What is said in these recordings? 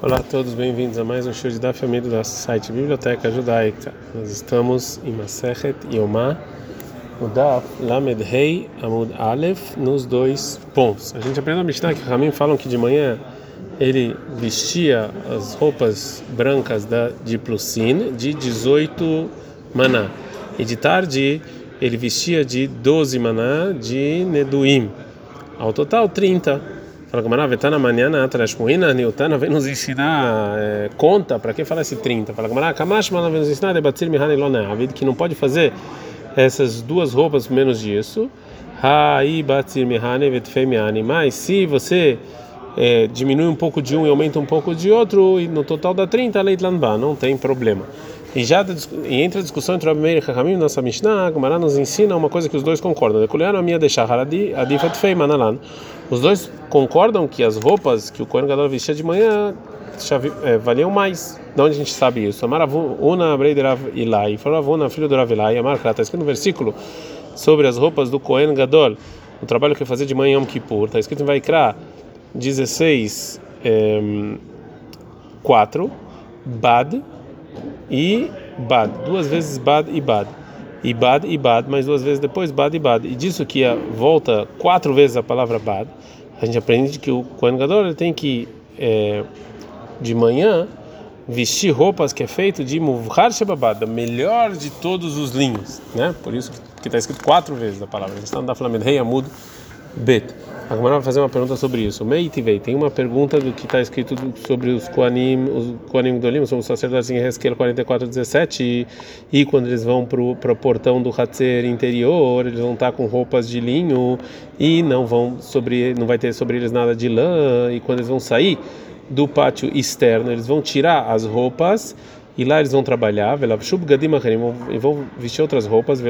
Olá a todos, bem-vindos a mais um show de da família do site Biblioteca Judaica. Nós estamos em Masechet Yomá, no Daf Lamed Rei Amud Aleph, nos dois pontos. A gente aprendeu a Mishnah que Ramin falam que de manhã ele vestia as roupas brancas da Diplucin de 18 maná e de tarde ele vestia de 12 maná de Neduim, ao total 30. Fala que Vetana Maniana Atrashmuina Newtana vem nos ensinar é, conta, para quem fala esse 30? Fala que Kamash Mana vem nos ensinar Debatir Lona Avid, que não pode fazer essas duas roupas menos disso. Hai Batir Mihani Vetfei Mihani. Mas se você é, diminui um pouco de um e aumenta um pouco de outro, e no total dá 30, leit lanba, não tem problema. E já e entra a discussão entre o Meir e Hakamim, nossa Mishnah, Gumara nos ensina uma coisa que os dois concordam. a minha deixar Adifat Fei Manalan. Os dois concordam que as roupas que o Kohen Gadol vestia de manhã é, valiam mais. De onde a gente sabe isso? Amaravuna Breiderav Ilai, Faravuna, filho do Rav Ilai, Amarkra, está escrito no versículo sobre as roupas do Kohen Gadol, o trabalho que fazia de manhã em Yom Kippur, está escrito em Vaikra 16, é, 4, Bad e Bad, duas vezes Bad e Bad. E Bad e Bad, mais duas vezes depois Bad e Bad. E disso que a, volta quatro vezes a palavra Bad, a gente aprende que o Kohen ele tem que é, de manhã vestir roupas que é feito de Muvhar Shebabad, melhor de todos os linhos, né? Por isso que está escrito quatro vezes a palavra. A gente está no da Flamengo, Rei Amud Bet. A Gemara vai fazer uma pergunta sobre isso. Meitivei, tem uma pergunta do que está escrito sobre os Koanim, os Koanim Dolim, são os sacerdotes em Hezkel 44:17 e, e quando eles vão para o portão do Hatzer interior, eles vão estar tá com roupas de linho e não vão sobre, não vai ter sobre eles nada de lã e quando eles vão sair do pátio externo, eles vão tirar as roupas e lá eles vão trabalhar, e vão vestir outras roupas,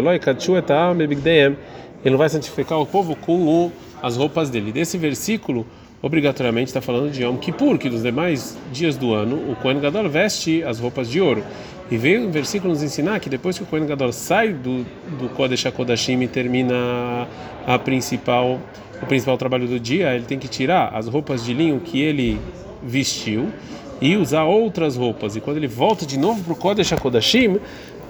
ele não vai santificar o povo com o as roupas dele. Desse versículo, obrigatoriamente está falando de Yom Kippur, que dos demais dias do ano o Kohen Gadol veste as roupas de ouro. E veio o versículo nos ensinar que depois que o Kohen Gadol sai do, do Kodesh HaKodashim e termina a principal, o principal trabalho do dia, ele tem que tirar as roupas de linho que ele vestiu e usar outras roupas. E quando ele volta de novo para o Kodesh HaKodashim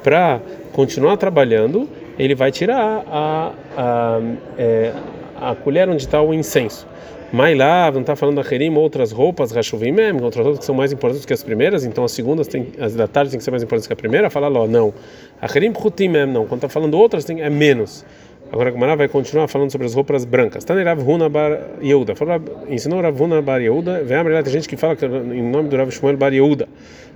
para continuar trabalhando, ele vai tirar a, a, a, é, a colher onde está o incenso. Mailav, não está falando da Herim, outras roupas, Rachuvim mesmo, outras roupas que são mais importantes que as primeiras, então as segundas, tem, as da tarde tem que ser mais importantes que a primeira, fala lá, não. A Herim Hutim mesmo, não. Quando está falando outras, tem, é menos. Agora a Gemara vai continuar falando sobre as roupas brancas. Tani Rav Huna Bar Yehuda. Ensinou Rav Huna Bar Yehuda. Vem a tem gente que fala que em nome do Rav Shmuel Bar Yehuda.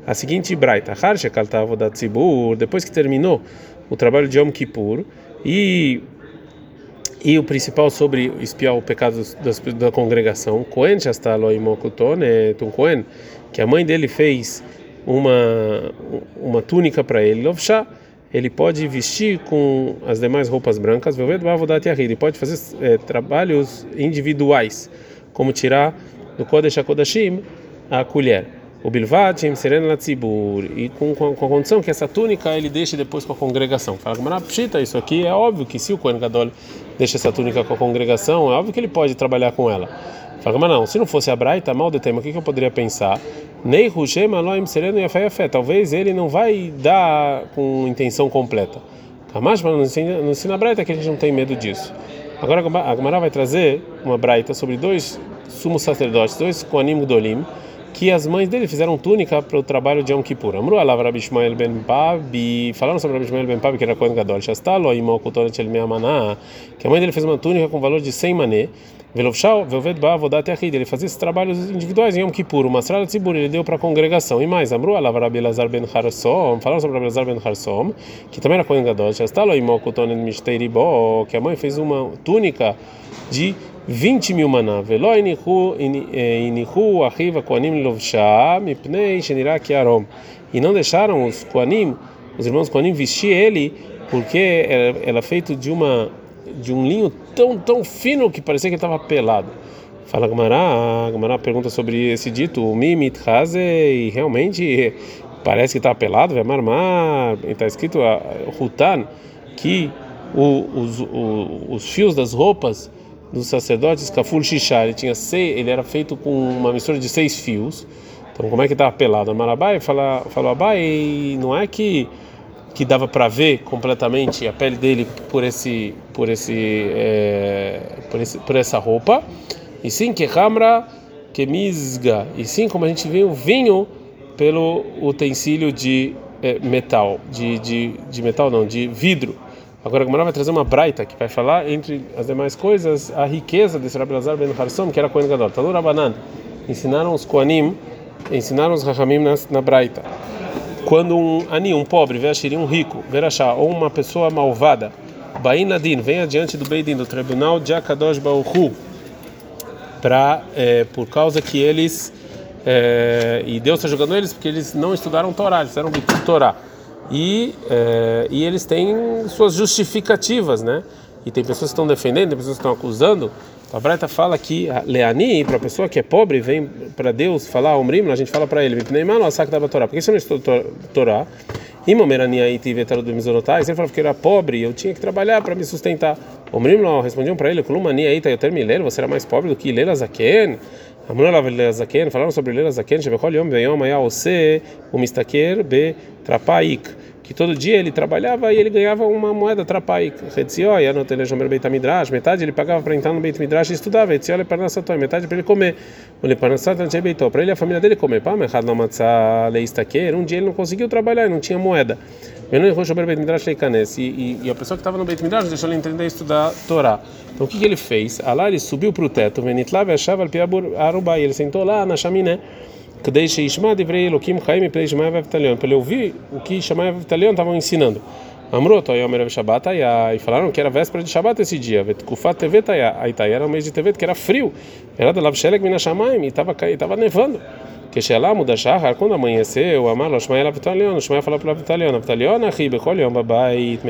A seguinte Braita. Harshe Kaltavo da Tzibur. Depois que terminou o trabalho de Yom Kippur e e o principal sobre espiar o pecado das, da congregação, Cohen Shastaloimokutone, Tum Cohen, que a mãe dele fez uma uma túnica para ele, Lovshah, ele pode vestir com as demais roupas brancas, ele pode fazer é, trabalhos individuais, como tirar do Kodesh HaKodashim a colher o bilvatim serena latzibur e com, com, com, a condição que essa túnica ele deixe depois com a congregação. Fala que pshita, isso aqui é óbvio que se o Kohen Gadol deixa essa túnica com a congregação, é óbvio que ele pode trabalhar com ela. Fala mas não, se não fosse a Braita, mal de tema, o que, que eu poderia pensar? Nei Rushem Aloim Sereno e Fé, talvez ele não vai dar com intenção completa. Mas não ensina, a Braita que a gente não tem medo disso. Agora a Gamara vai trazer uma Braita sobre dois sumos sacerdotes, dois Koanim Dolim que as mães dele fizeram túnica para o trabalho de Yom Kippur. Amru alav Rabi Shmuel ben Pabi, falaram sobre Rabi Shmuel ben Pabi, que era Kohen Gadol, Shastalo, Imo Kutoret El Meamaná, que a mãe dele fez uma túnica com valor de 100 mané, Velovshal, Velvet Ba, Vodat Yahid, ele fazia esses trabalhos individuais em Yom Kippur, o Masral Tzibur, ele deu para a congregação. E mais, Amru alav Rabi Lazar ben Harsom, falaram sobre Rabi Lazar ben Harsom, que também era Kohen Gadol, Shastalo, Imo Kutoret Mishteiribo, que a mãe fez uma túnica de 20 mil maná. Veló inihu eh, arriva koanim kiarom. E não deixaram os koanim, os irmãos koanim vestir ele, porque ela é feito de uma de um linho tão tão fino que parecia que ele estava pelado. Fala Gamará, Gamará pergunta sobre esse dito, o mimit e realmente parece que está pelado, vai marmar, está escrito a Rutan que o, os, o, os fios das roupas dos sacerdotes, Kafur Shishar, ele tinha seis, ele era feito com uma mistura de seis fios. Então, como é que estava pelado? Marabai fala, falou Abai, não é que que dava para ver completamente a pele dele por esse por esse, é, por, esse por essa roupa e sim que ramra que misga e sim como a gente vê o vinho pelo utensílio de é, metal de, de, de metal não de vidro agora como vai trazer uma braita que vai falar entre as demais coisas a riqueza desse Rabbi Lazar ben Harsom que era Kohen Gadol Tanur Rabanan ensinaram os Koanim ensinaram os Rahamim na, na braita quando um ani, um pobre, Veashiri, um rico, Verachá, ou uma pessoa malvada, Bain Ladin, vem adiante do Beidin, do tribunal de Akadosh Baruchu, para, é, por causa que eles, é, e Deus está jogando eles porque eles não estudaram Torá, eles eram Torá. E, é, e eles têm suas justificativas, né? E tem pessoas que estão defendendo, tem pessoas que estão acusando, a Braita fala que Leani, para a pessoa que é pobre, vem para Deus falar, Omrim, a gente fala para ele, Torá. Por que você não estudou Torá? E ele falou que era pobre, eu tinha que trabalhar para me sustentar. Omrim respondiam para ele, Kulumani Aita Yoter Milel, você era mais pobre do que Lela Zaken. Falaram sobre Lela Zaken, Shevechol Yom Beyom Ayaose, o Mistaker Be Trapaik que todo dia ele trabalhava e ele ganhava uma moeda trapai. Metade ele pagava para entrar no Beit Midrash e estudava. Metade para ele comer. Para ele a família dele comer. Um dia ele não conseguiu trabalhar, não tinha moeda. E, e, e a pessoa que estava no Beit Midrash deixou ele entender e estudar Torá. Então o que, que ele fez? Alá ele subiu para o teto. Ele sentou lá na chaminé. Kdei Sheishma Divrei Elokim Chaim Pei Shemai Vavtalion. Para ele ouvir o que Shemai Vavtalion estavam ensinando. Amrot, Yomer Shabbat, e falaram que era véspera de Shabbat esse dia. Vetkufat Tevet, aí era o mês de Tevet, que era frio. Era da Lavshelek Minashamayim, e estava nevando. Que Shelah Mudashahar, quando amanheceu, Amar Loshmai Lavtalion, Shmai falou para Lavtalion, Lavtalion, Achi, Bechol Yom Babait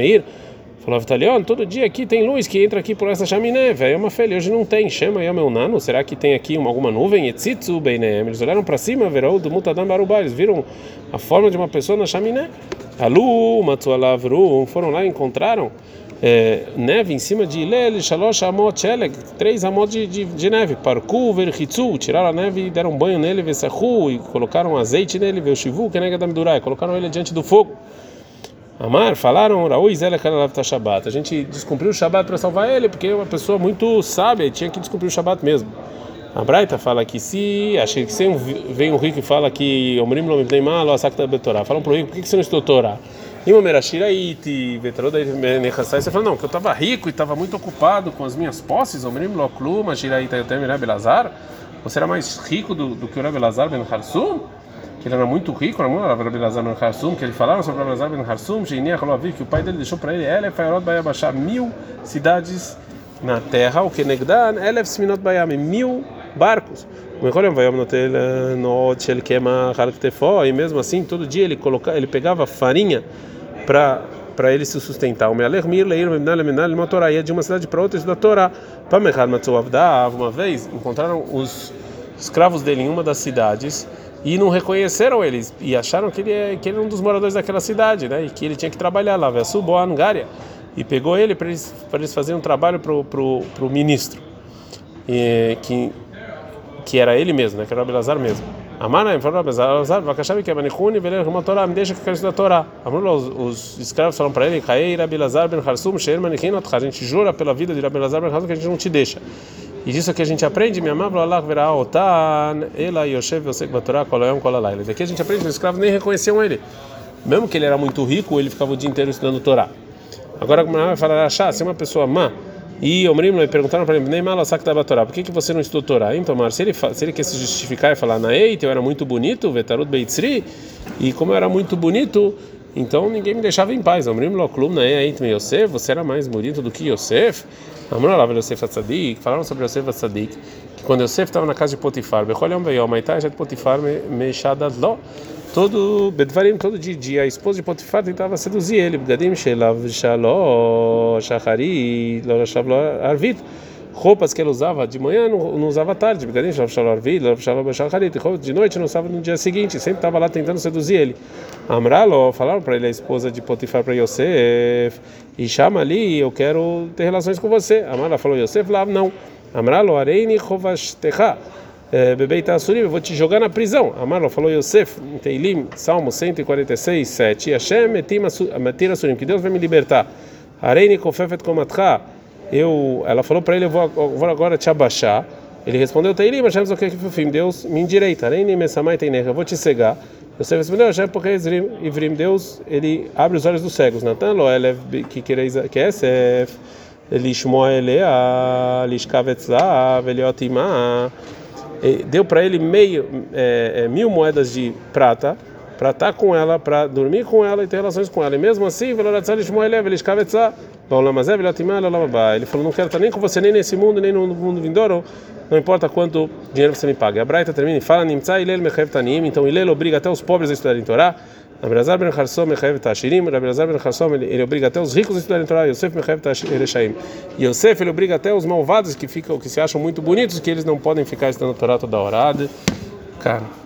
Falou Vitalion, todo dia aqui tem luz que entra aqui por essa chaminé, velho. É uma fé, hoje não tem. Chama aí meu nano. Será que tem aqui uma, alguma nuvem? Etzitzu beinem. Eles olharam para cima, verão do mutadam barubá. Eles viram a forma de uma pessoa na chaminé. Alu, matzualavru, foram lá e encontraram é, neve em cima de Ilel, Shalosh, Amot, Sheleg, três amot de, de, de neve. Parku, Verhitzu, tiraram a neve e deram banho nele, Vesahu, e colocaram azeite nele, Veshivu, Kenega Midurai, colocaram ele diante do fogo. Amar, falaram, A gente descumpriu o Shabat para salvar ele, porque é uma pessoa muito sábia e tinha que descumprir o Shabat mesmo. A Braita fala que se achei que se vem um rico e fala que Omrim lo mipnei mal, lo asakta betorá. Falam pro rico, por que você não estudou Torá? E uma merashira iti, vetarou da nechassai, você fala, não, que eu estava rico e estava muito ocupado com as minhas posses, Omrim lo kluma, shiraita yotem Belazar. Você era mais rico do, do que o Belazar ben Harsum? Que ele era muito rico, Harsum, que ele falava sobre Rabbi Lazar ben Harsum, que o pai dele deixou para ele, ele vai baixar mil cidades na terra, o que Negdan, Elef Sminot Bayam, mil barcos. E mesmo assim, todo dia ele colocava, ele pegava farinha para para ele se sustentar. O Mealer Mir Leir Memnal uma Torá ia de uma cidade para outra estudar Torá. Para Mechad Matsuavda, uma vez encontraram os escravos dele em uma das cidades e não reconheceram eles e acharam que ele, é, que ele era um dos moradores daquela cidade, né? E que ele tinha que trabalhar lá, Vessubo Angária, e pegou ele para eles, eles fazerem um trabalho pro, pro, pro ministro, e, que que era ele mesmo, né? Que era o Belazar mesmo. Amara, falou Belazar, Vakashavi que é Beleza, uma Torá, me deixa que eu quero estudar Torá. Amor, os, os escravos falaram para ele, Kaei, Belazar ben Harsum, Sheir Manikin, a gente jura pela vida de Belazar ben Harsum que a gente não te deixa. E disso que a gente aprende, minha mãe Allah verá otan, ela yoshev yosek batorá kolayom kolalai. Daqui a gente aprende os escravos nem reconheciam ele. Mesmo que ele era muito rico, ele ficava o dia inteiro estudando Torá. Agora, como vai falar, achar, se uma pessoa má, e Omrim me perguntaram para ele, nem mal sac da Torá, por que, que você não estudou Torá? Então, Mar, se ele, se ele quer se justificar e falar, na Eita, eu era muito bonito, Vetarut Beitzri, e como eu era muito bonito, então ninguém me deixava em paz. Omrim Loklum, na Eita, Yosef, você era mais bonito do que Yosef? Amrullah Yosef Atzadik, falaram sobre Yosef Atzadik, que quando Yosef estava na casa de Potifar, Becholham Beyom, Aitai de Potifar, Meshadad Lo, todo, Bedvarim, todo dia, a esposa de Potifar tentava seduzir ele, Begadim Shelav Shalo, Shachari, Lorashav Arvit, roupas que ele usava de manhã não, não usava tarde, de noite não usava no dia seguinte, sempre estava lá tentando seduzir ele. Amralo, falaram para ele a esposa de Potifar para Yosef, e chama ali, eu quero ter relações com você. Amrala falou, Yosef lá, não. Amralo, areini chovashtecha. Bebei Tassurim, eu vou te jogar na prisão. Amarlo falou Yosef, Teilim, Salmo 146, 7. Hashem metim Surim, que Deus vai me libertar. Areini kofefet komatcha eu, ela falou para ele, eu vou, eu vou, agora te abaixar. Ele respondeu, Teirim, o Zokekifufim, é Deus me endireita, nem Reinim Esamai Teinecha, eu vou te cegar. Você respondeu, já é porque Ivrim, Deus, ele abre os olhos dos cegos. Natan Loelev, que quereis, que é Sef, Lishmo Elea, Lishkavetzav, Eliotimah. Deu para ele meio, é, é, mil moedas de prata, para estar tá com ela, para dormir com ela e ter relações com ela. E mesmo assim, Velaratzalishmo Elev, Lishkavetzav, ele falou: Não quero estar nem com você, nem nesse mundo, nem no mundo vindouro, não importa quanto dinheiro você me paga. A Braita termina e fala: Então, Ilel obriga até os pobres a estudarem Torá. Rabelazar ben Harsom mechayev tashirim, Rabelazar ben Harsom ele obriga até os ricos a estudarem Torá, Yosef mechayev tashirim. Yosef ele obriga até os malvados que ficam, que se acham muito bonitos, que eles não podem ficar estudando Torá toda hora. Cara.